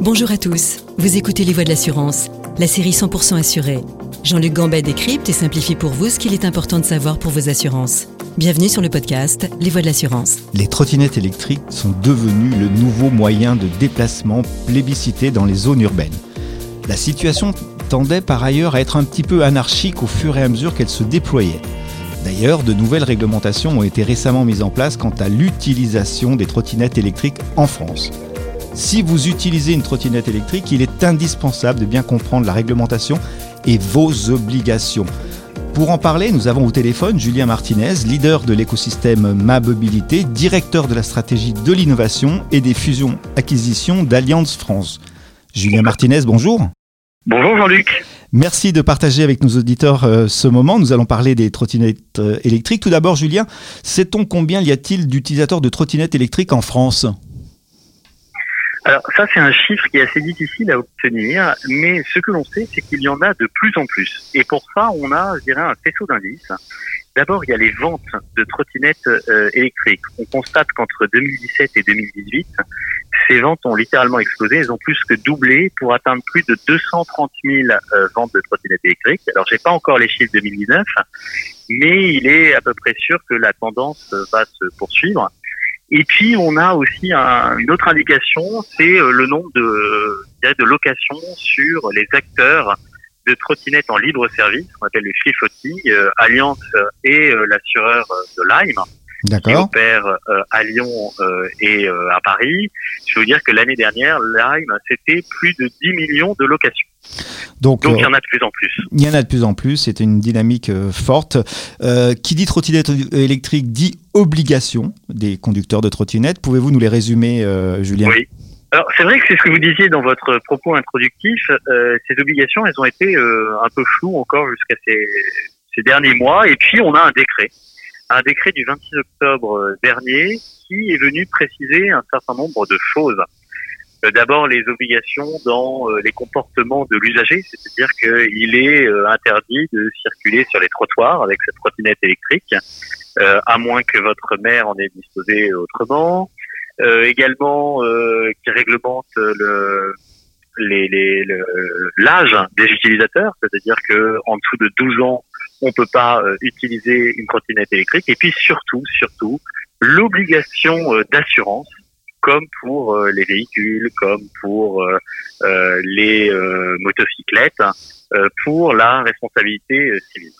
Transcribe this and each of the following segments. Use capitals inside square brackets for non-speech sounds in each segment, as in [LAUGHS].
Bonjour à tous, vous écoutez Les Voix de l'assurance, la série 100% assurée. Jean-Luc Gambet décrypte et simplifie pour vous ce qu'il est important de savoir pour vos assurances. Bienvenue sur le podcast Les Voix de l'assurance. Les trottinettes électriques sont devenues le nouveau moyen de déplacement plébiscité dans les zones urbaines. La situation tendait par ailleurs à être un petit peu anarchique au fur et à mesure qu'elle se déployait. D'ailleurs, de nouvelles réglementations ont été récemment mises en place quant à l'utilisation des trottinettes électriques en France. Si vous utilisez une trottinette électrique, il est indispensable de bien comprendre la réglementation et vos obligations. Pour en parler, nous avons au téléphone Julien Martinez, leader de l'écosystème Ma Mobilité, directeur de la stratégie de l'innovation et des fusions-acquisitions d'Alliance France. Julien Martinez, bonjour. Bonjour Jean-Luc. Merci de partager avec nos auditeurs euh, ce moment. Nous allons parler des trottinettes euh, électriques. Tout d'abord, Julien, sait-on combien y a-t-il d'utilisateurs de trottinettes électriques en France? Alors ça, c'est un chiffre qui est assez difficile à obtenir, mais ce que l'on sait, c'est qu'il y en a de plus en plus. Et pour ça, on a, je dirais, un faisceau d'indices. D'abord, il y a les ventes de trottinettes euh, électriques. On constate qu'entre 2017 et 2018, ces ventes ont littéralement explosé. Elles ont plus que doublé pour atteindre plus de 230 000 euh, ventes de trottinettes électriques. Alors, j'ai pas encore les chiffres 2019, mais il est à peu près sûr que la tendance va se poursuivre. Et puis, on a aussi un, une autre indication, c'est euh, le nombre de, de locations sur les acteurs de trottinettes en libre service, qu'on appelle le free euh, Alliance et euh, l'assureur de Lime, qui opère euh, à Lyon et à Paris. Je veux dire que l'année dernière, Lime, c'était plus de 10 millions de locations. Donc, Donc il y en a de plus en plus. Il y en a de plus en plus, c'est une dynamique forte. qui dit trottinette électrique dit obligation des conducteurs de trottinettes. Pouvez-vous nous les résumer, Julien? Oui. Alors c'est vrai que c'est ce que vous disiez dans votre propos introductif. Euh, ces obligations, elles ont été euh, un peu floues encore jusqu'à ces, ces, derniers mois. Et puis on a un décret, un décret du 26 octobre euh, dernier qui est venu préciser un certain nombre de choses. Euh, d'abord les obligations dans les comportements de l'usager, c'est-à-dire qu'il est interdit de circuler sur les trottoirs avec cette trottinette électrique, à moins que votre mère en ait disposé autrement. Euh, également euh, qui réglemente le l'âge les, l'âge des utilisateurs, c'est-à-dire que en dessous de 12 ans, on peut pas euh, utiliser une trottinette électrique. Et puis surtout, surtout, l'obligation d'assurance, comme pour les véhicules, comme pour les motocyclettes, pour la responsabilité civile.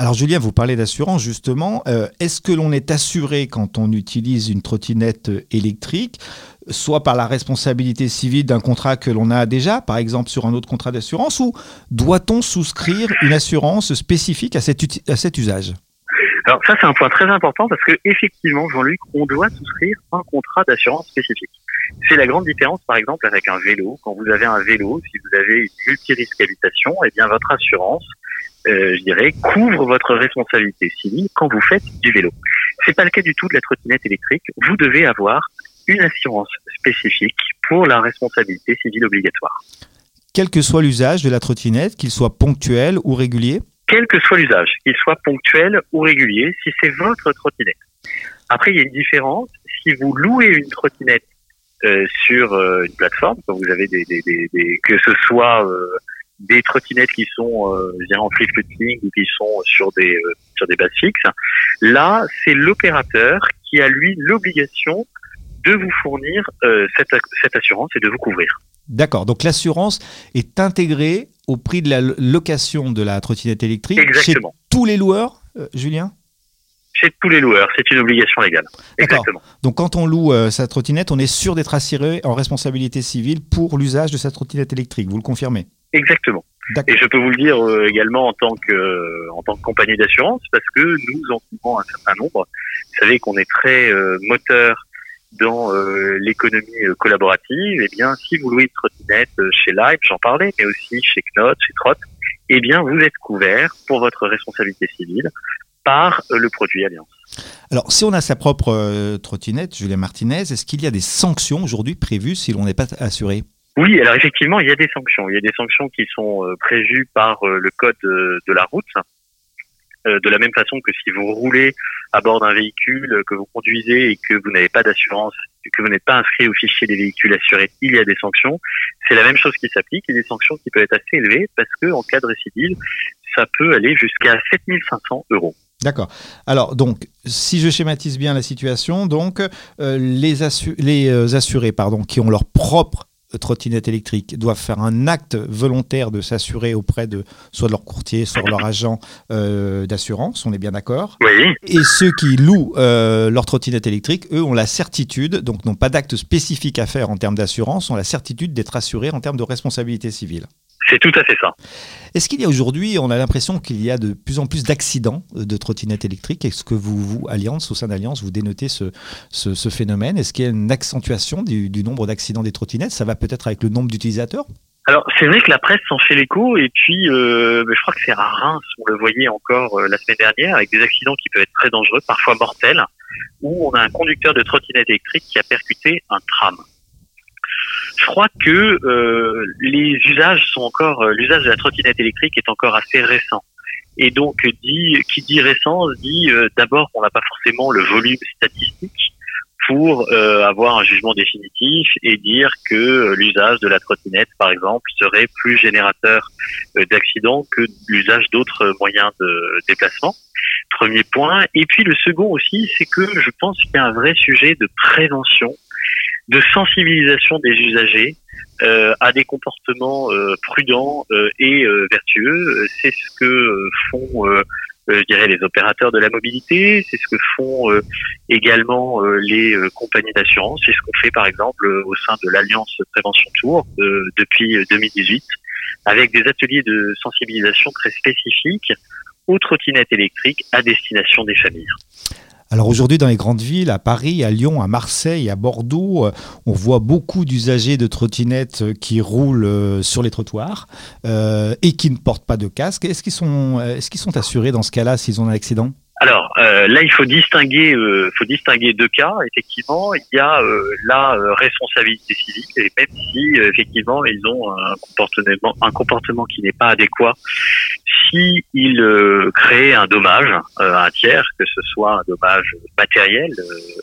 Alors Julien, vous parlez d'assurance justement. Euh, est-ce que l'on est assuré quand on utilise une trottinette électrique, soit par la responsabilité civile d'un contrat que l'on a déjà, par exemple sur un autre contrat d'assurance, ou doit-on souscrire une assurance spécifique à cet usage? Alors ça c'est un point très important parce que effectivement Jean-Luc, on doit souscrire un contrat d'assurance spécifique. C'est la grande différence par exemple avec un vélo. Quand vous avez un vélo, si vous avez une multirisque habitation, eh bien votre assurance euh, je dirais, couvre votre responsabilité civile quand vous faites du vélo. C'est pas le cas du tout de la trottinette électrique. Vous devez avoir une assurance spécifique pour la responsabilité civile obligatoire. Quel que soit l'usage de la trottinette, qu'il soit ponctuel ou régulier Quel que soit l'usage, qu'il soit ponctuel ou régulier, si c'est votre trottinette. Après, il y a une différence. Si vous louez une trottinette euh, sur euh, une plateforme, quand vous avez des, des, des, que ce soit euh, des trottinettes qui sont euh, en free floating ou qui sont sur des euh, sur des bases fixes. Là, c'est l'opérateur qui a lui l'obligation de vous fournir euh, cette, cette assurance et de vous couvrir. D'accord. Donc l'assurance est intégrée au prix de la location de la trottinette électrique Exactement. chez tous les loueurs, euh, Julien? Chez tous les loueurs, c'est une obligation légale. Exactement. Donc quand on loue euh, sa trottinette, on est sûr d'être assuré en responsabilité civile pour l'usage de sa trottinette électrique. Vous le confirmez? Exactement. Et je peux vous le dire euh, également en tant que en tant que compagnie d'assurance parce que nous en couvrons un certain nombre. Vous savez qu'on est très moteur dans l'économie collaborative. Eh bien, si vous louez une trottinette chez Live, j'en parlais, mais aussi chez Knot, chez Trot, eh bien, vous êtes couvert pour votre responsabilité civile par le produit Alliance. Alors, si on a sa propre trottinette, Julien Martinez, est-ce qu'il y a des sanctions aujourd'hui prévues si l'on n'est pas assuré? Oui, alors effectivement, il y a des sanctions. Il y a des sanctions qui sont euh, prévues par euh, le code de, la route. De la même façon que si vous roulez à bord d'un véhicule que vous conduisez et que vous n'avez pas d'assurance, que vous n'êtes pas inscrit au fichier des véhicules assurés, il y a des sanctions. C'est la même chose qui s'applique et des sanctions qui peuvent être assez élevées parce que en cas de récidive, ça peut aller jusqu'à 7500 euros. D'accord. Alors, donc, si je schématise bien la situation, donc, euh, les, les euh, assurés pardon, qui ont leur propre trottinette électrique doivent faire un acte volontaire de s'assurer auprès de soit de leur courtier, soit de leur agent euh, d'assurance, on est bien d'accord Oui. Et ceux qui louent leur trottinette électrique, eux, ont la certitude, donc n'ont pas d'acte spécifique à faire en termes d'assurance, ont la certitude d'être assurés en termes de responsabilité civile. C'est tout à fait ça. Est-ce qu'il y a aujourd'hui, on a l'impression qu'il y a de plus en plus d'accidents de trottinettes électriques? Est-ce que vous, vous, Alliance, au sein d'Alliance, vous dénotez ce, ce, phénomène? Est-ce qu'il y a une accentuation du, nombre d'accidents des trottinettes? Ça va peut-être avec le nombre d'utilisateurs? Alors c'est vrai que la presse s'en fait l'écho et puis euh, je crois que c'est à Reims, on le voyait encore euh, la semaine dernière avec des accidents qui peuvent être très dangereux, parfois mortels, où on a un conducteur de trottinette électrique qui a percuté un tram je crois que euh, les usages sont encore, euh, l'usage de la trottinette électrique est encore assez récent. Et donc, dit, qui dit récent dit euh, d'abord qu'on n'a pas forcément le volume statistique pour avoir un jugement définitif et dire que l'usage de la trottinette, par exemple, serait plus générateur d'accidents que l'usage d'autres moyens de déplacement. Premier point. Et puis le second aussi, c'est que je pense qu'il y a un vrai sujet de prévention de sensibilisation des usagers euh, à des comportements euh, prudents euh, et vertueux. C'est ce que font, je dirais, les opérateurs de la mobilité. C'est ce que font également les compagnies d'assurance. C'est ce qu'on fait, par exemple, au sein de l'Alliance Prévention Tour depuis 2018, avec des ateliers de sensibilisation très spécifiques aux trottinettes électriques à destination des familles. Alors aujourd'hui, dans les grandes villes, à Paris, à Lyon, à Marseille, à Bordeaux, euh, on voit beaucoup d'usagers de trottinettes euh, qui roulent euh, sur les trottoirs et qui ne portent pas de casque. Est-ce qu'ils sont, est qu'ils sont assurés dans ce cas-là s'ils ont un accident? Alors là, il faut distinguer, faut distinguer deux cas. Effectivement, il y a la responsabilité civile, et même si effectivement ils ont un comportement, un comportement qui n'est pas adéquat si il euh, crée un dommage euh, à un tiers, que ce soit un dommage matériel euh,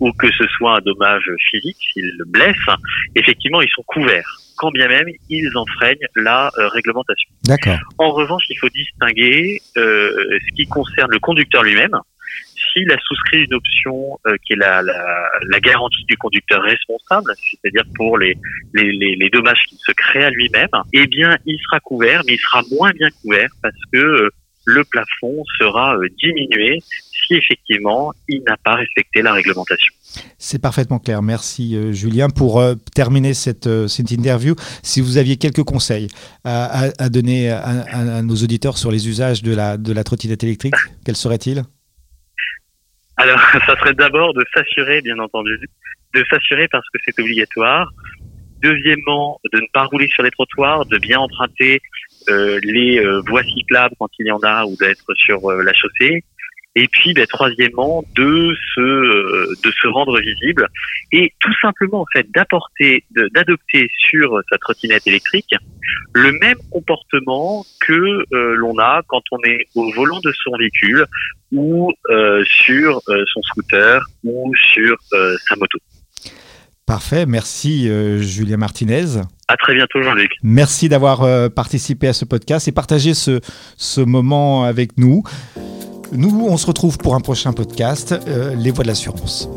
ou que ce soit un dommage physique, s'il le blesse, effectivement, ils sont couverts, quand bien même ils enfreignent la réglementation. D'accord. En revanche, il faut distinguer ce qui concerne le conducteur lui-même, s'il a souscrit une option euh, qui est la, la, la, garantie du conducteur responsable, c'est-à-dire pour les, les, les, les dommages qu'il se crée à lui-même, eh bien, il sera couvert, mais il sera moins bien couvert parce que euh, le plafond sera euh, diminué si effectivement il n'a pas respecté la réglementation. C'est parfaitement clair. Merci Julien. Pour terminer cette, cette, interview, si vous aviez quelques conseils à, à, à donner à, à, nos auditeurs sur les usages de la, de la trottinette électrique, quels seraient-ils? Alors, [LAUGHS] ça serait d'abord de s'assurer, bien entendu, de s'assurer parce que c'est obligatoire. Deuxièmement, de ne pas rouler sur les trottoirs, de bien emprunter euh, les euh, voies cyclables quand il y en a ou d'être sur euh, la chaussée. Et puis, ben, troisièmement, de se de se rendre visible et tout simplement en fait d'apporter, d'adopter sur sa trottinette électrique le même comportement que l'on a quand on est au volant de son véhicule ou euh, sur euh, son scooter ou sur euh, sa moto. Parfait, merci Julien Martinez. À très bientôt Jean-Luc. Merci d'avoir participé à ce podcast et partagé ce, ce moment avec nous. Nous, on se retrouve pour un prochain podcast, Les Voix de l'assurance.